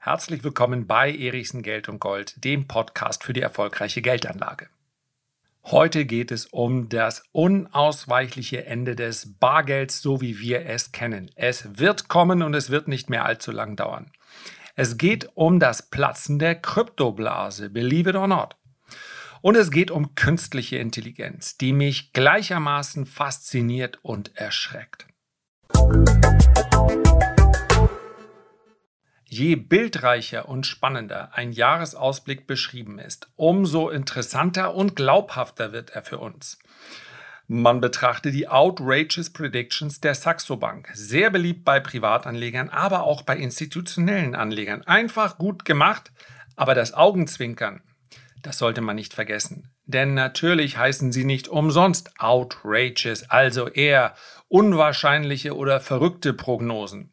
Herzlich willkommen bei Erichsen Geld und Gold, dem Podcast für die erfolgreiche Geldanlage. Heute geht es um das unausweichliche Ende des Bargelds, so wie wir es kennen. Es wird kommen und es wird nicht mehr allzu lang dauern. Es geht um das Platzen der Kryptoblase, believe it or not. Und es geht um künstliche Intelligenz, die mich gleichermaßen fasziniert und erschreckt. Je bildreicher und spannender ein Jahresausblick beschrieben ist, umso interessanter und glaubhafter wird er für uns. Man betrachte die Outrageous Predictions der Saxo Bank. Sehr beliebt bei Privatanlegern, aber auch bei institutionellen Anlegern. Einfach gut gemacht, aber das Augenzwinkern das sollte man nicht vergessen. Denn natürlich heißen sie nicht umsonst outrageous, also eher unwahrscheinliche oder verrückte Prognosen.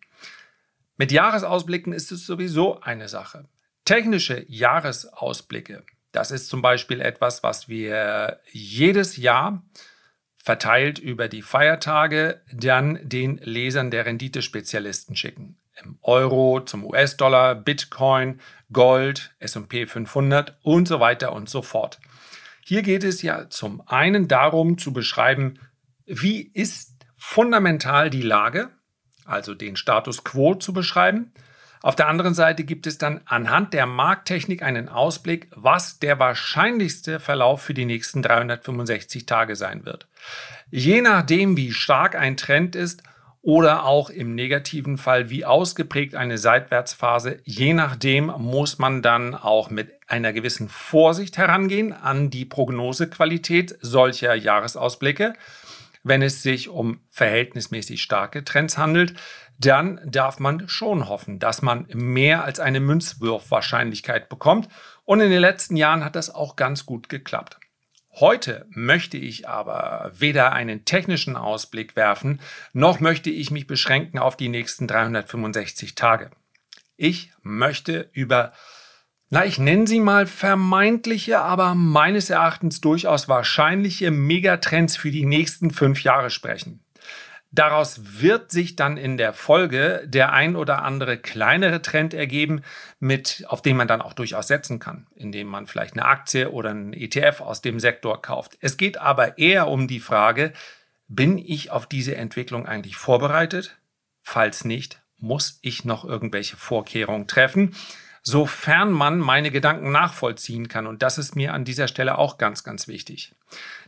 Mit Jahresausblicken ist es sowieso eine Sache. Technische Jahresausblicke, das ist zum Beispiel etwas, was wir jedes Jahr verteilt über die Feiertage dann den Lesern der Renditespezialisten schicken. Im Euro, zum US-Dollar, Bitcoin, Gold, SP 500 und so weiter und so fort. Hier geht es ja zum einen darum zu beschreiben, wie ist fundamental die Lage, also den Status quo zu beschreiben. Auf der anderen Seite gibt es dann anhand der Markttechnik einen Ausblick, was der wahrscheinlichste Verlauf für die nächsten 365 Tage sein wird. Je nachdem, wie stark ein Trend ist, oder auch im negativen Fall, wie ausgeprägt eine Seitwärtsphase. Je nachdem muss man dann auch mit einer gewissen Vorsicht herangehen an die Prognosequalität solcher Jahresausblicke. Wenn es sich um verhältnismäßig starke Trends handelt, dann darf man schon hoffen, dass man mehr als eine Münzwurfwahrscheinlichkeit bekommt. Und in den letzten Jahren hat das auch ganz gut geklappt. Heute möchte ich aber weder einen technischen Ausblick werfen, noch möchte ich mich beschränken auf die nächsten 365 Tage. Ich möchte über, na, ich nenne sie mal vermeintliche, aber meines Erachtens durchaus wahrscheinliche Megatrends für die nächsten fünf Jahre sprechen. Daraus wird sich dann in der Folge der ein oder andere kleinere Trend ergeben, mit, auf den man dann auch durchaus setzen kann, indem man vielleicht eine Aktie oder einen ETF aus dem Sektor kauft. Es geht aber eher um die Frage, bin ich auf diese Entwicklung eigentlich vorbereitet? Falls nicht, muss ich noch irgendwelche Vorkehrungen treffen? Sofern man meine Gedanken nachvollziehen kann. Und das ist mir an dieser Stelle auch ganz, ganz wichtig.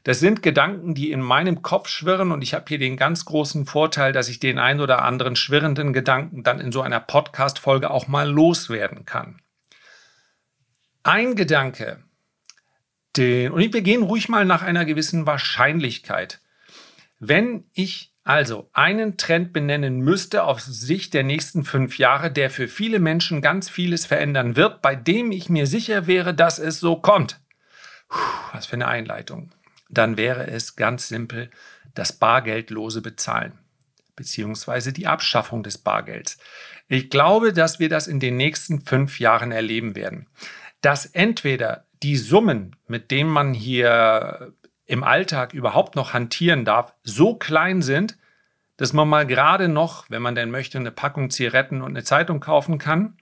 Das sind Gedanken, die in meinem Kopf schwirren und ich habe hier den ganz großen Vorteil, dass ich den ein oder anderen schwirrenden Gedanken dann in so einer Podcast-Folge auch mal loswerden kann. Ein Gedanke, den, und wir gehen ruhig mal nach einer gewissen Wahrscheinlichkeit. Wenn ich also einen Trend benennen müsste auf Sicht der nächsten fünf Jahre, der für viele Menschen ganz vieles verändern wird, bei dem ich mir sicher wäre, dass es so kommt. Puh, was für eine Einleitung. Dann wäre es ganz simpel das bargeldlose Bezahlen beziehungsweise die Abschaffung des Bargelds. Ich glaube, dass wir das in den nächsten fünf Jahren erleben werden. Dass entweder die Summen, mit denen man hier im Alltag überhaupt noch hantieren darf, so klein sind, dass man mal gerade noch, wenn man denn möchte, eine Packung Zigaretten und eine Zeitung kaufen kann.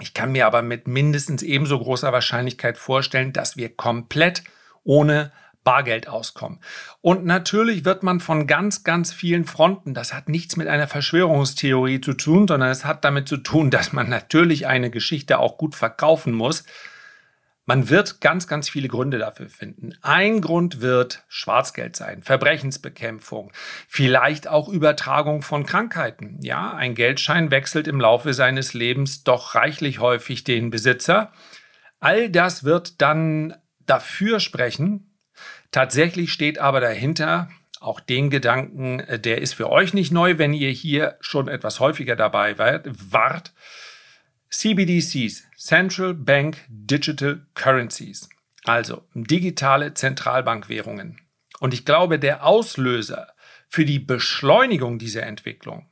Ich kann mir aber mit mindestens ebenso großer Wahrscheinlichkeit vorstellen, dass wir komplett ohne Bargeld auskommen. Und natürlich wird man von ganz, ganz vielen Fronten, das hat nichts mit einer Verschwörungstheorie zu tun, sondern es hat damit zu tun, dass man natürlich eine Geschichte auch gut verkaufen muss, man wird ganz, ganz viele Gründe dafür finden. Ein Grund wird Schwarzgeld sein, Verbrechensbekämpfung, vielleicht auch Übertragung von Krankheiten. Ja, ein Geldschein wechselt im Laufe seines Lebens doch reichlich häufig den Besitzer. All das wird dann dafür sprechen. Tatsächlich steht aber dahinter auch den Gedanken, der ist für euch nicht neu, wenn ihr hier schon etwas häufiger dabei wart CBDCs, Central Bank Digital Currencies, also digitale Zentralbankwährungen. Und ich glaube, der Auslöser für die Beschleunigung dieser Entwicklung,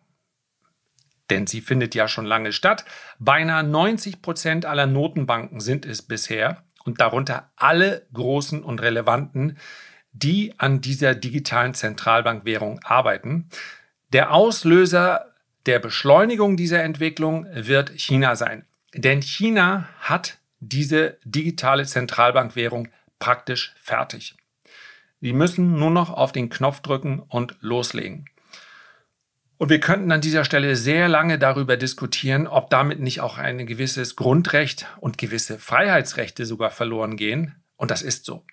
denn sie findet ja schon lange statt, beinahe 90 Prozent aller Notenbanken sind es bisher und darunter alle großen und relevanten, die an dieser digitalen Zentralbankwährung arbeiten. Der Auslöser der Beschleunigung dieser Entwicklung wird China sein. Denn China hat diese digitale Zentralbankwährung praktisch fertig. Sie müssen nur noch auf den Knopf drücken und loslegen. Und wir könnten an dieser Stelle sehr lange darüber diskutieren, ob damit nicht auch ein gewisses Grundrecht und gewisse Freiheitsrechte sogar verloren gehen. Und das ist so.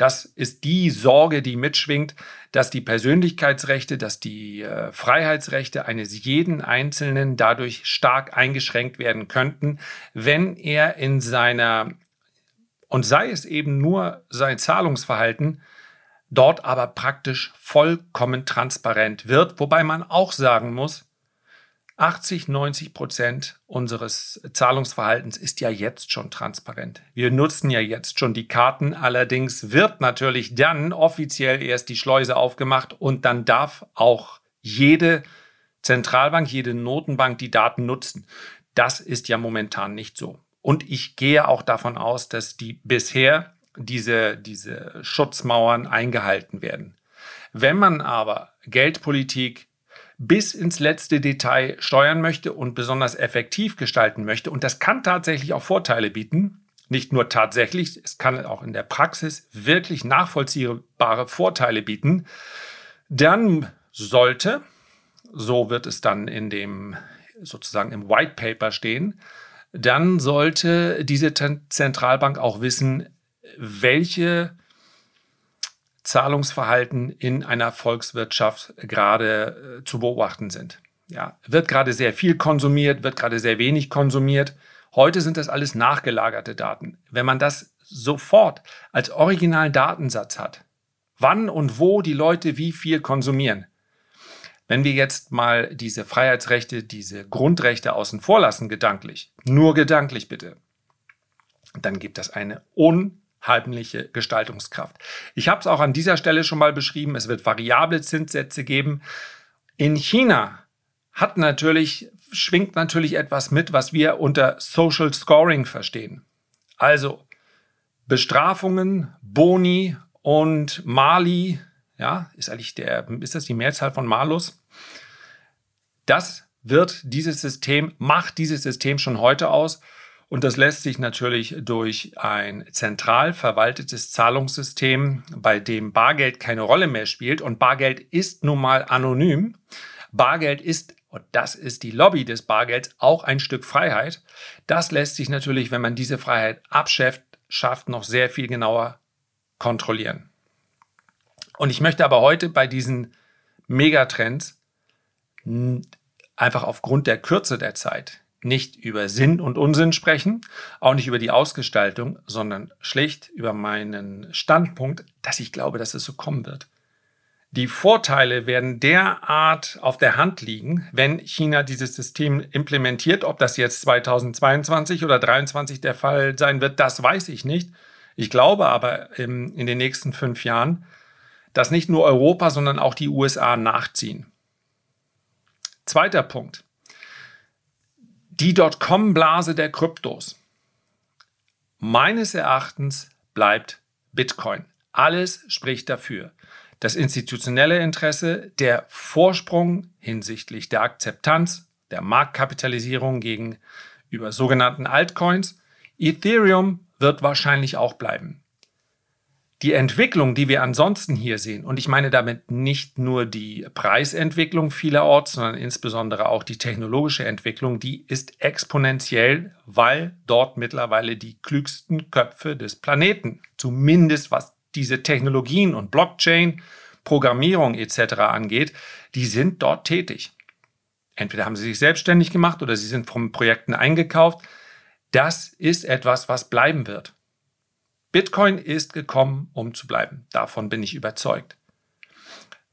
Das ist die Sorge, die mitschwingt, dass die Persönlichkeitsrechte, dass die äh, Freiheitsrechte eines jeden Einzelnen dadurch stark eingeschränkt werden könnten, wenn er in seiner, und sei es eben nur sein Zahlungsverhalten, dort aber praktisch vollkommen transparent wird, wobei man auch sagen muss, 80, 90 Prozent unseres Zahlungsverhaltens ist ja jetzt schon transparent. Wir nutzen ja jetzt schon die Karten. Allerdings wird natürlich dann offiziell erst die Schleuse aufgemacht und dann darf auch jede Zentralbank, jede Notenbank die Daten nutzen. Das ist ja momentan nicht so. Und ich gehe auch davon aus, dass die bisher diese, diese Schutzmauern eingehalten werden. Wenn man aber Geldpolitik bis ins letzte Detail steuern möchte und besonders effektiv gestalten möchte, und das kann tatsächlich auch Vorteile bieten, nicht nur tatsächlich, es kann auch in der Praxis wirklich nachvollziehbare Vorteile bieten, dann sollte, so wird es dann in dem sozusagen im White Paper stehen, dann sollte diese Zentralbank auch wissen, welche Zahlungsverhalten in einer Volkswirtschaft gerade äh, zu beobachten sind. Ja, wird gerade sehr viel konsumiert, wird gerade sehr wenig konsumiert. Heute sind das alles nachgelagerte Daten. Wenn man das sofort als originalen Datensatz hat, wann und wo die Leute wie viel konsumieren, wenn wir jetzt mal diese Freiheitsrechte, diese Grundrechte außen vor lassen, gedanklich, nur gedanklich bitte, dann gibt das eine un heimliche Gestaltungskraft. Ich habe es auch an dieser Stelle schon mal beschrieben, es wird variable Zinssätze geben. In China hat natürlich, schwingt natürlich etwas mit, was wir unter Social Scoring verstehen. Also Bestrafungen, Boni und Mali, ja, ist eigentlich der, ist das die Mehrzahl von Malus? Das wird dieses System, macht dieses System schon heute aus. Und das lässt sich natürlich durch ein zentral verwaltetes Zahlungssystem, bei dem Bargeld keine Rolle mehr spielt. Und Bargeld ist nun mal anonym. Bargeld ist, und das ist die Lobby des Bargelds, auch ein Stück Freiheit. Das lässt sich natürlich, wenn man diese Freiheit abschafft, schafft, noch sehr viel genauer kontrollieren. Und ich möchte aber heute bei diesen Megatrends einfach aufgrund der Kürze der Zeit nicht über Sinn und Unsinn sprechen, auch nicht über die Ausgestaltung, sondern schlicht über meinen Standpunkt, dass ich glaube, dass es so kommen wird. Die Vorteile werden derart auf der Hand liegen, wenn China dieses System implementiert. Ob das jetzt 2022 oder 2023 der Fall sein wird, das weiß ich nicht. Ich glaube aber in den nächsten fünf Jahren, dass nicht nur Europa, sondern auch die USA nachziehen. Zweiter Punkt die Dotcom-Blase der Kryptos. Meines Erachtens bleibt Bitcoin. Alles spricht dafür. Das institutionelle Interesse, der Vorsprung hinsichtlich der Akzeptanz, der Marktkapitalisierung gegenüber sogenannten Altcoins. Ethereum wird wahrscheinlich auch bleiben die Entwicklung, die wir ansonsten hier sehen, und ich meine damit nicht nur die Preisentwicklung vielerorts, sondern insbesondere auch die technologische Entwicklung, die ist exponentiell, weil dort mittlerweile die klügsten Köpfe des Planeten, zumindest was diese Technologien und Blockchain, Programmierung etc. angeht, die sind dort tätig. Entweder haben sie sich selbstständig gemacht oder sie sind von Projekten eingekauft. Das ist etwas, was bleiben wird. Bitcoin ist gekommen, um zu bleiben. Davon bin ich überzeugt.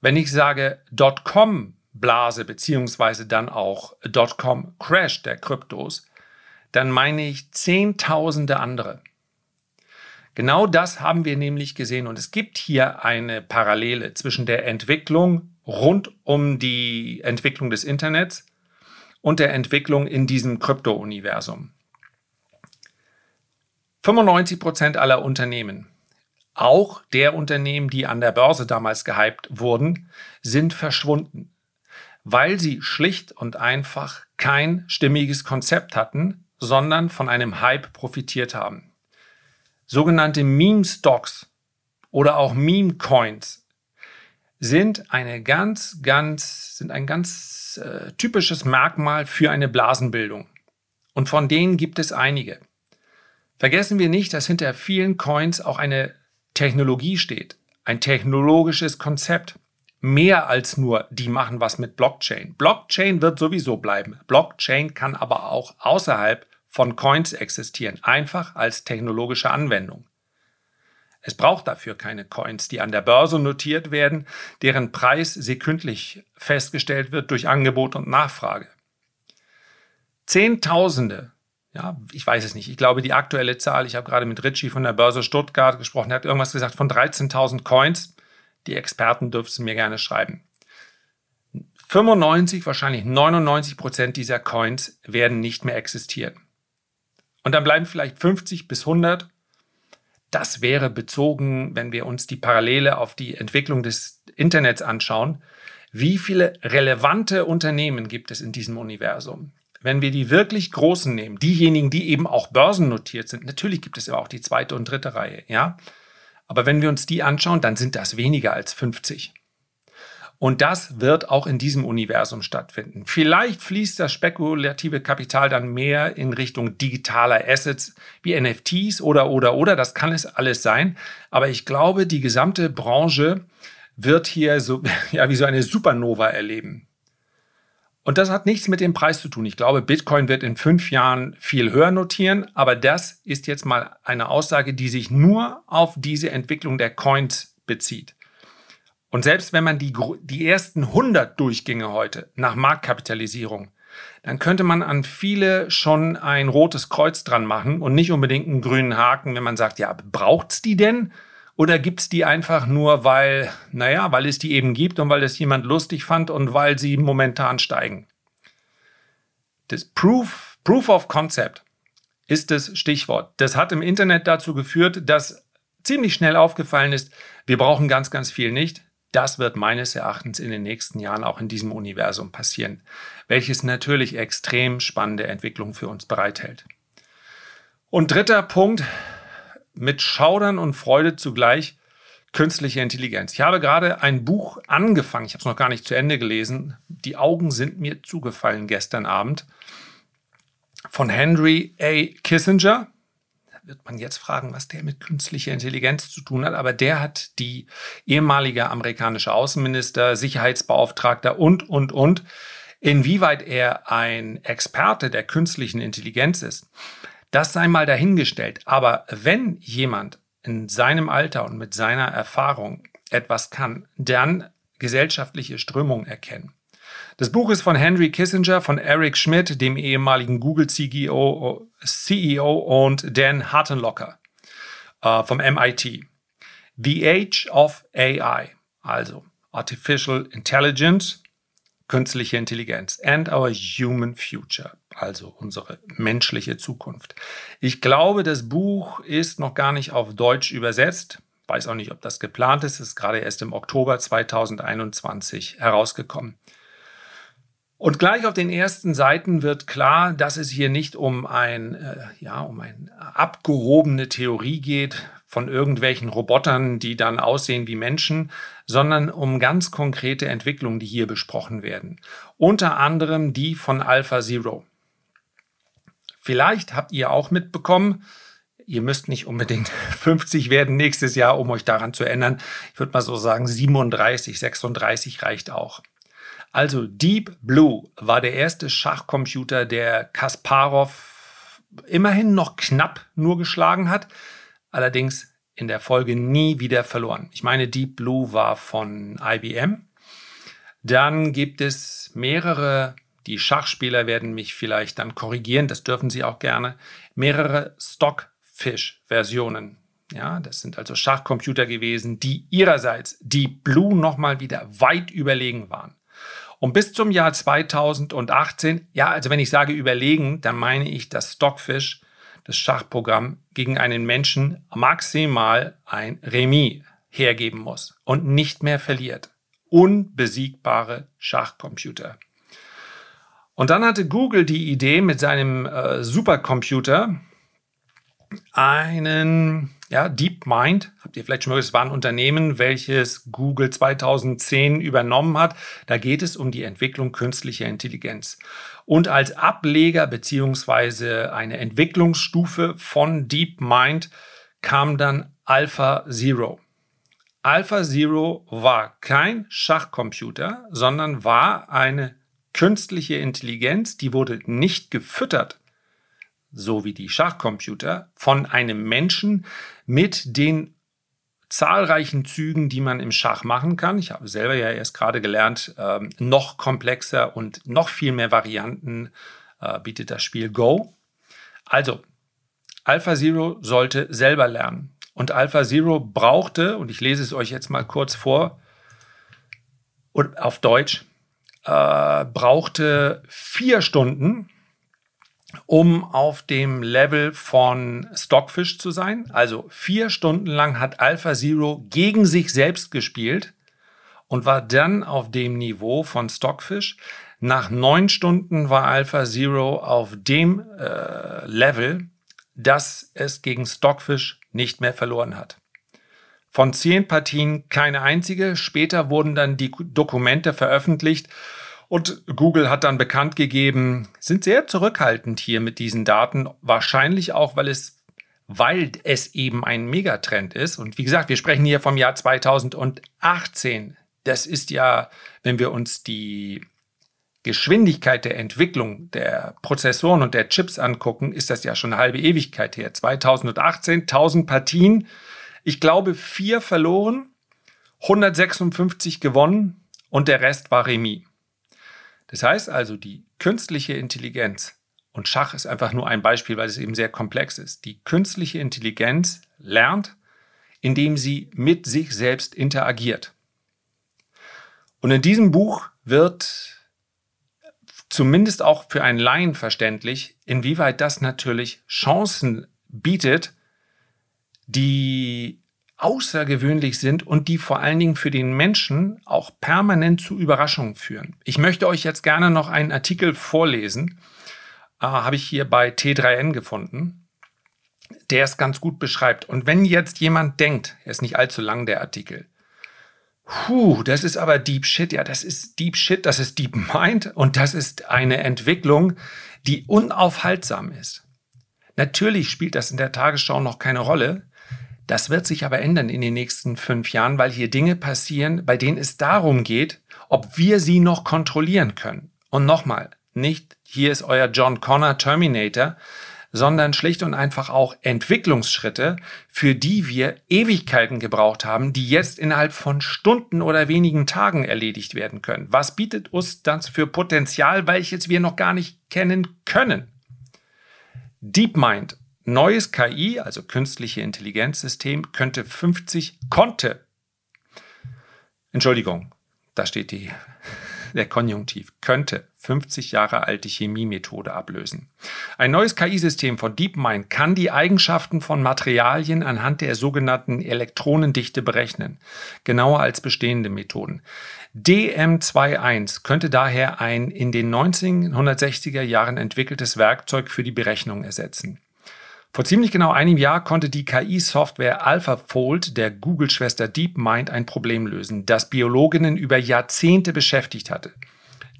Wenn ich sage Dotcom-Blase beziehungsweise dann auch Dotcom-Crash der Kryptos, dann meine ich Zehntausende andere. Genau das haben wir nämlich gesehen und es gibt hier eine Parallele zwischen der Entwicklung rund um die Entwicklung des Internets und der Entwicklung in diesem Krypto-Universum. 95 Prozent aller Unternehmen, auch der Unternehmen, die an der Börse damals gehypt wurden, sind verschwunden, weil sie schlicht und einfach kein stimmiges Konzept hatten, sondern von einem Hype profitiert haben. Sogenannte Meme Stocks oder auch Meme Coins sind eine ganz, ganz, sind ein ganz äh, typisches Merkmal für eine Blasenbildung. Und von denen gibt es einige. Vergessen wir nicht, dass hinter vielen Coins auch eine Technologie steht, ein technologisches Konzept. Mehr als nur, die machen was mit Blockchain. Blockchain wird sowieso bleiben. Blockchain kann aber auch außerhalb von Coins existieren, einfach als technologische Anwendung. Es braucht dafür keine Coins, die an der Börse notiert werden, deren Preis sekündlich festgestellt wird durch Angebot und Nachfrage. Zehntausende, ja, ich weiß es nicht, ich glaube die aktuelle Zahl, ich habe gerade mit Ritchie von der Börse Stuttgart gesprochen, er hat irgendwas gesagt von 13.000 Coins. Die Experten dürfen mir gerne schreiben. 95, wahrscheinlich 99 Prozent dieser Coins werden nicht mehr existieren. Und dann bleiben vielleicht 50 bis 100 das wäre bezogen, wenn wir uns die Parallele auf die Entwicklung des Internets anschauen, wie viele relevante Unternehmen gibt es in diesem Universum? Wenn wir die wirklich großen nehmen, diejenigen, die eben auch börsennotiert sind, natürlich gibt es ja auch die zweite und dritte Reihe, ja. Aber wenn wir uns die anschauen, dann sind das weniger als 50. Und das wird auch in diesem Universum stattfinden. Vielleicht fließt das spekulative Kapital dann mehr in Richtung digitaler Assets wie NFTs oder, oder, oder. Das kann es alles sein. Aber ich glaube, die gesamte Branche wird hier so, ja, wie so eine Supernova erleben. Und das hat nichts mit dem Preis zu tun. Ich glaube, Bitcoin wird in fünf Jahren viel höher notieren, aber das ist jetzt mal eine Aussage, die sich nur auf diese Entwicklung der Coins bezieht. Und selbst wenn man die, die ersten 100 Durchgänge heute nach Marktkapitalisierung, dann könnte man an viele schon ein rotes Kreuz dran machen und nicht unbedingt einen grünen Haken, wenn man sagt, ja, braucht's die denn? Oder gibt's die einfach nur, weil, naja, weil es die eben gibt und weil es jemand lustig fand und weil sie momentan steigen? Das Proof, Proof of Concept ist das Stichwort. Das hat im Internet dazu geführt, dass ziemlich schnell aufgefallen ist, wir brauchen ganz, ganz viel nicht. Das wird meines Erachtens in den nächsten Jahren auch in diesem Universum passieren, welches natürlich extrem spannende Entwicklungen für uns bereithält. Und dritter Punkt, mit Schaudern und Freude zugleich, künstliche Intelligenz. Ich habe gerade ein Buch angefangen, ich habe es noch gar nicht zu Ende gelesen. Die Augen sind mir zugefallen gestern Abend von Henry A. Kissinger wird man jetzt fragen, was der mit künstlicher Intelligenz zu tun hat. Aber der hat die ehemalige amerikanische Außenminister, Sicherheitsbeauftragter und, und, und, inwieweit er ein Experte der künstlichen Intelligenz ist, das sei mal dahingestellt. Aber wenn jemand in seinem Alter und mit seiner Erfahrung etwas kann, dann gesellschaftliche Strömungen erkennen. Das Buch ist von Henry Kissinger, von Eric Schmidt, dem ehemaligen Google-CEO CEO und Dan Hartenlocker äh, vom MIT. The Age of AI, also Artificial Intelligence, künstliche Intelligenz and our human future, also unsere menschliche Zukunft. Ich glaube, das Buch ist noch gar nicht auf Deutsch übersetzt. Weiß auch nicht, ob das geplant ist. Es ist gerade erst im Oktober 2021 herausgekommen. Und gleich auf den ersten Seiten wird klar, dass es hier nicht um ein, äh, ja, um eine abgehobene Theorie geht von irgendwelchen Robotern, die dann aussehen wie Menschen, sondern um ganz konkrete Entwicklungen, die hier besprochen werden. Unter anderem die von Alpha Zero. Vielleicht habt ihr auch mitbekommen, ihr müsst nicht unbedingt 50 werden nächstes Jahr, um euch daran zu ändern. Ich würde mal so sagen, 37, 36 reicht auch. Also Deep Blue war der erste Schachcomputer, der Kasparov immerhin noch knapp nur geschlagen hat, allerdings in der Folge nie wieder verloren. Ich meine, Deep Blue war von IBM. Dann gibt es mehrere, die Schachspieler werden mich vielleicht dann korrigieren, das dürfen sie auch gerne, mehrere Stockfish-Versionen. Ja, das sind also Schachcomputer gewesen, die ihrerseits Deep Blue nochmal wieder weit überlegen waren. Und bis zum Jahr 2018, ja, also wenn ich sage überlegen, dann meine ich, dass Stockfish, das Schachprogramm, gegen einen Menschen maximal ein Remis hergeben muss und nicht mehr verliert. unbesiegbare Schachcomputer. Und dann hatte Google die Idee mit seinem äh, Supercomputer einen ja, DeepMind, habt ihr vielleicht schon mal, es war ein Unternehmen, welches Google 2010 übernommen hat. Da geht es um die Entwicklung künstlicher Intelligenz. Und als Ableger beziehungsweise eine Entwicklungsstufe von DeepMind kam dann Alpha Zero. Alpha Zero war kein Schachcomputer, sondern war eine künstliche Intelligenz, die wurde nicht gefüttert, so wie die Schachcomputer, von einem Menschen mit den zahlreichen Zügen, die man im Schach machen kann. Ich habe selber ja erst gerade gelernt, ähm, noch komplexer und noch viel mehr Varianten äh, bietet das Spiel Go. Also, AlphaZero sollte selber lernen. Und AlphaZero brauchte, und ich lese es euch jetzt mal kurz vor, auf Deutsch, äh, brauchte vier Stunden, um auf dem Level von Stockfish zu sein. Also vier Stunden lang hat AlphaZero gegen sich selbst gespielt und war dann auf dem Niveau von Stockfish. Nach neun Stunden war AlphaZero auf dem äh, Level, dass es gegen Stockfish nicht mehr verloren hat. Von zehn Partien keine einzige. Später wurden dann die Dokumente veröffentlicht und Google hat dann bekannt gegeben, sind sehr zurückhaltend hier mit diesen Daten, wahrscheinlich auch, weil es, weil es eben ein Megatrend ist. Und wie gesagt, wir sprechen hier vom Jahr 2018. Das ist ja, wenn wir uns die Geschwindigkeit der Entwicklung der Prozessoren und der Chips angucken, ist das ja schon eine halbe Ewigkeit her. 2018, 1000 Partien. Ich glaube, vier verloren, 156 gewonnen und der Rest war Remis. Das heißt also, die künstliche Intelligenz, und Schach ist einfach nur ein Beispiel, weil es eben sehr komplex ist, die künstliche Intelligenz lernt, indem sie mit sich selbst interagiert. Und in diesem Buch wird zumindest auch für einen Laien verständlich, inwieweit das natürlich Chancen bietet, die außergewöhnlich sind und die vor allen Dingen für den Menschen auch permanent zu Überraschungen führen. Ich möchte euch jetzt gerne noch einen Artikel vorlesen, äh, habe ich hier bei T3N gefunden, der es ganz gut beschreibt. Und wenn jetzt jemand denkt, er ist nicht allzu lang der Artikel, Puh, das ist aber Deep Shit. Ja, das ist Deep Shit, das ist Deep Mind und das ist eine Entwicklung, die unaufhaltsam ist. Natürlich spielt das in der Tagesschau noch keine Rolle, das wird sich aber ändern in den nächsten fünf Jahren, weil hier Dinge passieren, bei denen es darum geht, ob wir sie noch kontrollieren können. Und nochmal, nicht hier ist euer John Connor Terminator, sondern schlicht und einfach auch Entwicklungsschritte, für die wir Ewigkeiten gebraucht haben, die jetzt innerhalb von Stunden oder wenigen Tagen erledigt werden können. Was bietet uns das für Potenzial, welches wir noch gar nicht kennen können? DeepMind Neues KI, also künstliche Intelligenzsystem, könnte 50, konnte, Entschuldigung, da steht die, der Konjunktiv, könnte 50 Jahre alte Chemiemethode ablösen. Ein neues KI-System von DeepMind kann die Eigenschaften von Materialien anhand der sogenannten Elektronendichte berechnen, genauer als bestehende Methoden. DM21 könnte daher ein in den 1960er Jahren entwickeltes Werkzeug für die Berechnung ersetzen. Vor ziemlich genau einem Jahr konnte die KI-Software AlphaFold der Google-Schwester DeepMind ein Problem lösen, das Biologinnen über Jahrzehnte beschäftigt hatte.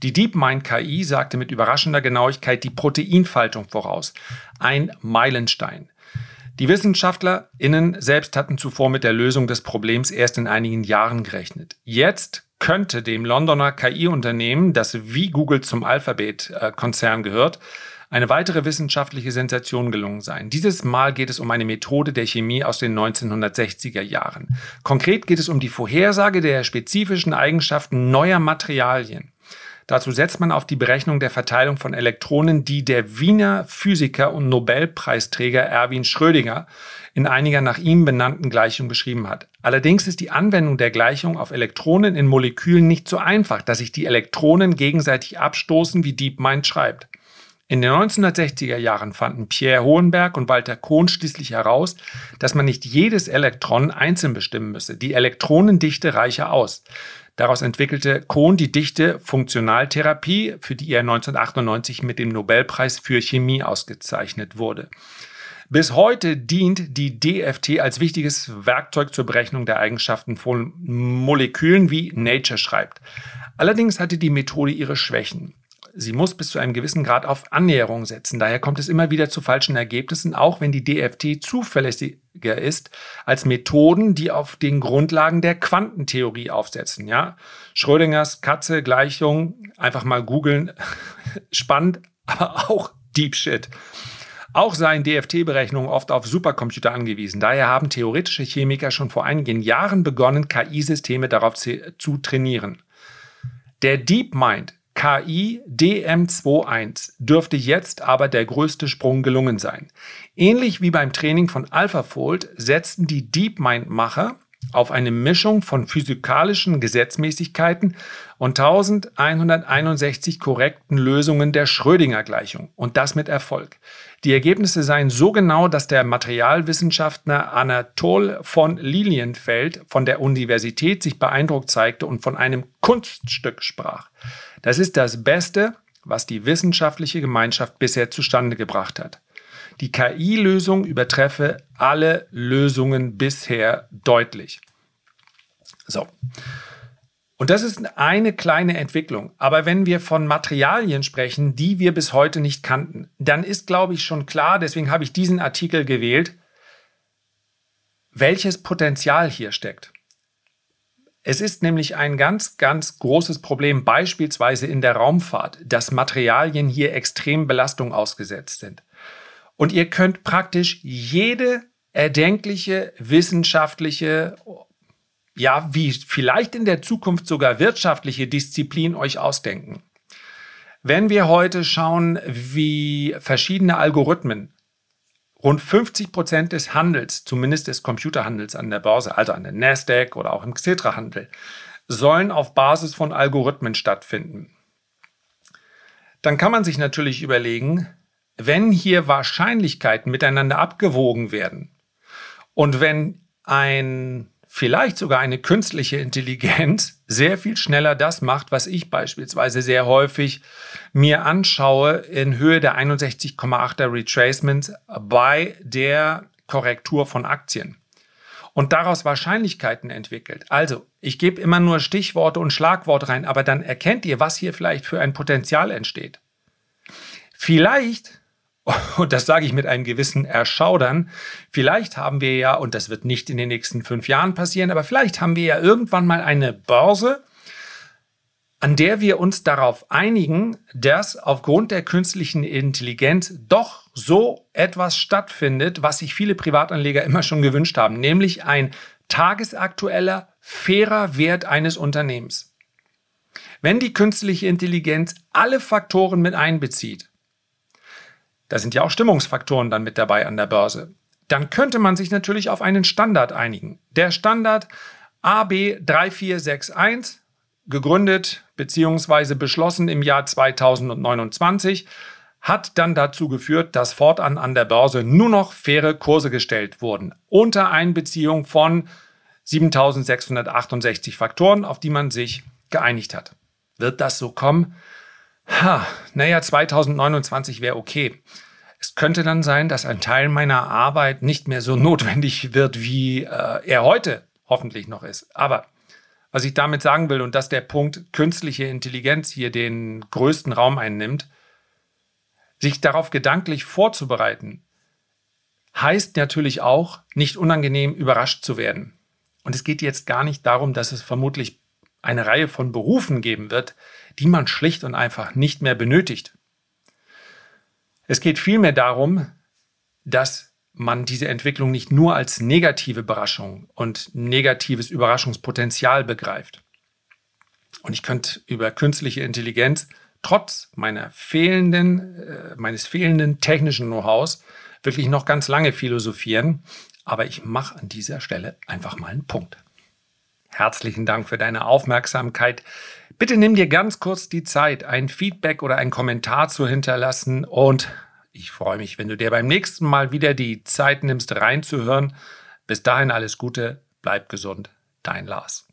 Die DeepMind-KI sagte mit überraschender Genauigkeit die Proteinfaltung voraus. Ein Meilenstein. Die WissenschaftlerInnen selbst hatten zuvor mit der Lösung des Problems erst in einigen Jahren gerechnet. Jetzt könnte dem Londoner KI-Unternehmen, das wie Google zum Alphabet-Konzern gehört, eine weitere wissenschaftliche Sensation gelungen sein. Dieses Mal geht es um eine Methode der Chemie aus den 1960er Jahren. Konkret geht es um die Vorhersage der spezifischen Eigenschaften neuer Materialien. Dazu setzt man auf die Berechnung der Verteilung von Elektronen, die der Wiener Physiker und Nobelpreisträger Erwin Schrödinger in einiger nach ihm benannten Gleichung beschrieben hat. Allerdings ist die Anwendung der Gleichung auf Elektronen in Molekülen nicht so einfach, dass sich die Elektronen gegenseitig abstoßen, wie DeepMind schreibt. In den 1960er Jahren fanden Pierre Hohenberg und Walter Kohn schließlich heraus, dass man nicht jedes Elektron einzeln bestimmen müsse. Die Elektronendichte reiche aus. Daraus entwickelte Kohn die dichte Funktionaltherapie, für die er 1998 mit dem Nobelpreis für Chemie ausgezeichnet wurde. Bis heute dient die DFT als wichtiges Werkzeug zur Berechnung der Eigenschaften von Molekülen, wie Nature schreibt. Allerdings hatte die Methode ihre Schwächen. Sie muss bis zu einem gewissen Grad auf Annäherung setzen. Daher kommt es immer wieder zu falschen Ergebnissen, auch wenn die DFT zuverlässiger ist als Methoden, die auf den Grundlagen der Quantentheorie aufsetzen. Ja? Schrödingers Katze-Gleichung, einfach mal googeln, spannend, aber auch Deep Shit. Auch seien DFT-Berechnungen oft auf Supercomputer angewiesen. Daher haben theoretische Chemiker schon vor einigen Jahren begonnen, KI-Systeme darauf zu trainieren. Der DeepMind KI DM21 dürfte jetzt aber der größte Sprung gelungen sein. Ähnlich wie beim Training von AlphaFold setzten die DeepMind-Macher auf eine Mischung von physikalischen Gesetzmäßigkeiten und 1161 korrekten Lösungen der Schrödinger-Gleichung und das mit Erfolg. Die Ergebnisse seien so genau, dass der Materialwissenschaftler Anatol von Lilienfeld von der Universität sich beeindruckt zeigte und von einem Kunststück sprach. Das ist das Beste, was die wissenschaftliche Gemeinschaft bisher zustande gebracht hat. Die KI-Lösung übertreffe alle Lösungen bisher deutlich. So. Und das ist eine kleine Entwicklung. Aber wenn wir von Materialien sprechen, die wir bis heute nicht kannten, dann ist, glaube ich, schon klar, deswegen habe ich diesen Artikel gewählt, welches Potenzial hier steckt. Es ist nämlich ein ganz, ganz großes Problem, beispielsweise in der Raumfahrt, dass Materialien hier extrem Belastung ausgesetzt sind. Und ihr könnt praktisch jede erdenkliche wissenschaftliche ja, wie vielleicht in der Zukunft sogar wirtschaftliche Disziplin euch ausdenken. Wenn wir heute schauen, wie verschiedene Algorithmen rund 50 Prozent des Handels, zumindest des Computerhandels an der Börse, also an der Nasdaq oder auch im Xetra-Handel, sollen auf Basis von Algorithmen stattfinden. Dann kann man sich natürlich überlegen, wenn hier Wahrscheinlichkeiten miteinander abgewogen werden und wenn ein vielleicht sogar eine künstliche Intelligenz sehr viel schneller das macht, was ich beispielsweise sehr häufig mir anschaue in Höhe der 61,8er Retracements bei der Korrektur von Aktien und daraus Wahrscheinlichkeiten entwickelt. Also, ich gebe immer nur Stichworte und Schlagworte rein, aber dann erkennt ihr, was hier vielleicht für ein Potenzial entsteht. Vielleicht und das sage ich mit einem gewissen Erschaudern, vielleicht haben wir ja, und das wird nicht in den nächsten fünf Jahren passieren, aber vielleicht haben wir ja irgendwann mal eine Börse, an der wir uns darauf einigen, dass aufgrund der künstlichen Intelligenz doch so etwas stattfindet, was sich viele Privatanleger immer schon gewünscht haben, nämlich ein tagesaktueller, fairer Wert eines Unternehmens. Wenn die künstliche Intelligenz alle Faktoren mit einbezieht, da sind ja auch Stimmungsfaktoren dann mit dabei an der Börse. Dann könnte man sich natürlich auf einen Standard einigen. Der Standard AB3461, gegründet bzw. beschlossen im Jahr 2029, hat dann dazu geführt, dass fortan an der Börse nur noch faire Kurse gestellt wurden, unter Einbeziehung von 7668 Faktoren, auf die man sich geeinigt hat. Wird das so kommen? Ha, naja, 2029 wäre okay. Es könnte dann sein, dass ein Teil meiner Arbeit nicht mehr so notwendig wird, wie äh, er heute hoffentlich noch ist. Aber was ich damit sagen will und dass der Punkt künstliche Intelligenz hier den größten Raum einnimmt, sich darauf gedanklich vorzubereiten, heißt natürlich auch, nicht unangenehm überrascht zu werden. Und es geht jetzt gar nicht darum, dass es vermutlich eine Reihe von Berufen geben wird, die man schlicht und einfach nicht mehr benötigt. Es geht vielmehr darum, dass man diese Entwicklung nicht nur als negative Überraschung und negatives Überraschungspotenzial begreift. Und ich könnte über künstliche Intelligenz trotz meiner fehlenden, äh, meines fehlenden technischen Know-hows wirklich noch ganz lange philosophieren. Aber ich mache an dieser Stelle einfach mal einen Punkt. Herzlichen Dank für deine Aufmerksamkeit. Bitte nimm dir ganz kurz die Zeit, ein Feedback oder einen Kommentar zu hinterlassen und ich freue mich, wenn du dir beim nächsten Mal wieder die Zeit nimmst, reinzuhören. Bis dahin alles Gute, bleib gesund, dein Lars.